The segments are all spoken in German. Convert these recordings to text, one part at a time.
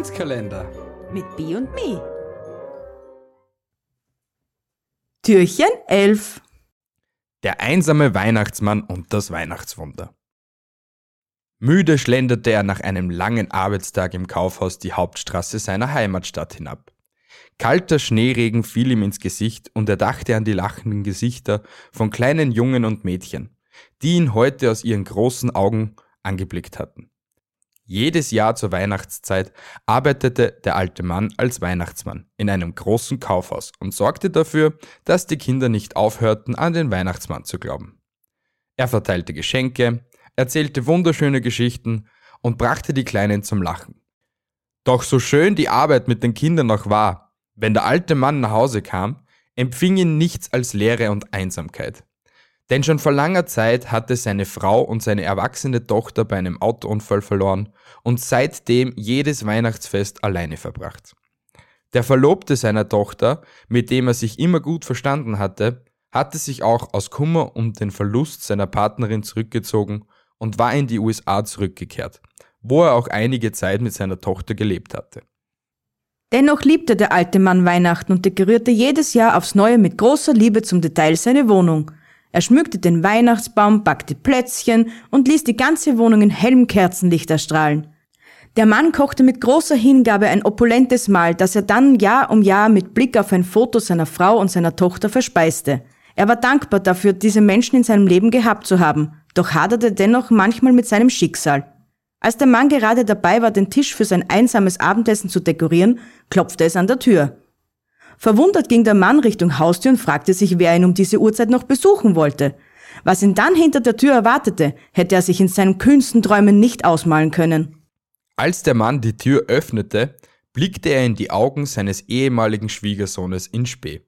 Adventskalender mit B und Me. Türchen 11 Der einsame Weihnachtsmann und das Weihnachtswunder. Müde schlenderte er nach einem langen Arbeitstag im Kaufhaus die Hauptstraße seiner Heimatstadt hinab. Kalter Schneeregen fiel ihm ins Gesicht und er dachte an die lachenden Gesichter von kleinen Jungen und Mädchen, die ihn heute aus ihren großen Augen angeblickt hatten. Jedes Jahr zur Weihnachtszeit arbeitete der alte Mann als Weihnachtsmann in einem großen Kaufhaus und sorgte dafür, dass die Kinder nicht aufhörten, an den Weihnachtsmann zu glauben. Er verteilte Geschenke, erzählte wunderschöne Geschichten und brachte die Kleinen zum Lachen. Doch so schön die Arbeit mit den Kindern auch war, wenn der alte Mann nach Hause kam, empfing ihn nichts als Leere und Einsamkeit. Denn schon vor langer Zeit hatte seine Frau und seine erwachsene Tochter bei einem Autounfall verloren und seitdem jedes Weihnachtsfest alleine verbracht. Der Verlobte seiner Tochter, mit dem er sich immer gut verstanden hatte, hatte sich auch aus Kummer um den Verlust seiner Partnerin zurückgezogen und war in die USA zurückgekehrt, wo er auch einige Zeit mit seiner Tochter gelebt hatte. Dennoch liebte der alte Mann Weihnachten und dekorierte jedes Jahr aufs Neue mit großer Liebe zum Detail seine Wohnung. Er schmückte den Weihnachtsbaum, backte Plätzchen und ließ die ganze Wohnung in hellem Kerzenlicht erstrahlen. Der Mann kochte mit großer Hingabe ein opulentes Mahl, das er dann Jahr um Jahr mit Blick auf ein Foto seiner Frau und seiner Tochter verspeiste. Er war dankbar dafür, diese Menschen in seinem Leben gehabt zu haben, doch haderte dennoch manchmal mit seinem Schicksal. Als der Mann gerade dabei war, den Tisch für sein einsames Abendessen zu dekorieren, klopfte es an der Tür. Verwundert ging der Mann Richtung Haustür und fragte sich, wer ihn um diese Uhrzeit noch besuchen wollte. Was ihn dann hinter der Tür erwartete, hätte er sich in seinen kühnsten Träumen nicht ausmalen können. Als der Mann die Tür öffnete, blickte er in die Augen seines ehemaligen Schwiegersohnes in Spee.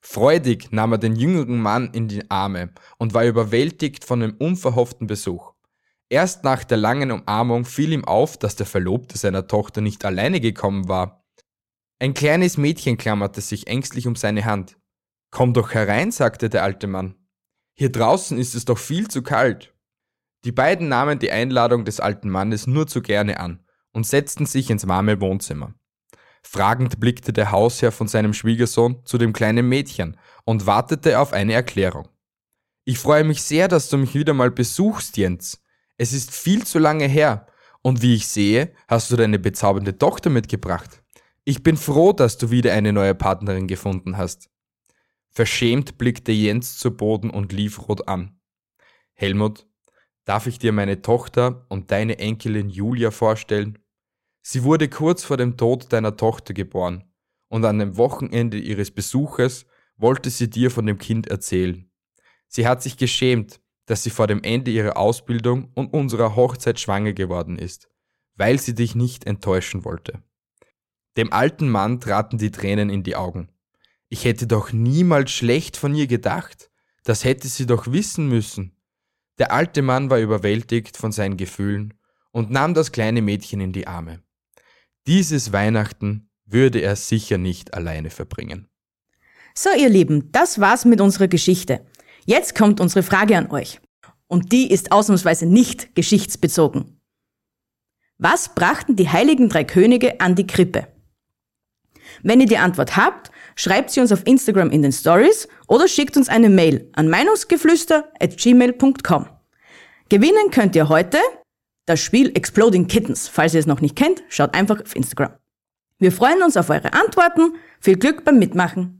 Freudig nahm er den jüngeren Mann in die Arme und war überwältigt von dem unverhofften Besuch. Erst nach der langen Umarmung fiel ihm auf, dass der Verlobte seiner Tochter nicht alleine gekommen war, ein kleines Mädchen klammerte sich ängstlich um seine Hand. Komm doch herein, sagte der alte Mann. Hier draußen ist es doch viel zu kalt. Die beiden nahmen die Einladung des alten Mannes nur zu gerne an und setzten sich ins warme Wohnzimmer. Fragend blickte der Hausherr von seinem Schwiegersohn zu dem kleinen Mädchen und wartete auf eine Erklärung. Ich freue mich sehr, dass du mich wieder mal besuchst, Jens. Es ist viel zu lange her, und wie ich sehe, hast du deine bezaubernde Tochter mitgebracht. Ich bin froh, dass du wieder eine neue Partnerin gefunden hast. Verschämt blickte Jens zu Boden und lief rot an. Helmut, darf ich dir meine Tochter und deine Enkelin Julia vorstellen? Sie wurde kurz vor dem Tod deiner Tochter geboren, und an dem Wochenende ihres Besuches wollte sie dir von dem Kind erzählen. Sie hat sich geschämt, dass sie vor dem Ende ihrer Ausbildung und unserer Hochzeit schwanger geworden ist, weil sie dich nicht enttäuschen wollte. Dem alten Mann traten die Tränen in die Augen. Ich hätte doch niemals schlecht von ihr gedacht. Das hätte sie doch wissen müssen. Der alte Mann war überwältigt von seinen Gefühlen und nahm das kleine Mädchen in die Arme. Dieses Weihnachten würde er sicher nicht alleine verbringen. So, ihr Lieben, das war's mit unserer Geschichte. Jetzt kommt unsere Frage an euch. Und die ist ausnahmsweise nicht geschichtsbezogen. Was brachten die heiligen drei Könige an die Krippe? Wenn ihr die Antwort habt, schreibt sie uns auf Instagram in den Stories oder schickt uns eine Mail an meinungsgeflüster@gmail.com. Gewinnen könnt ihr heute das Spiel Exploding Kittens. Falls ihr es noch nicht kennt, schaut einfach auf Instagram. Wir freuen uns auf eure Antworten. Viel Glück beim Mitmachen.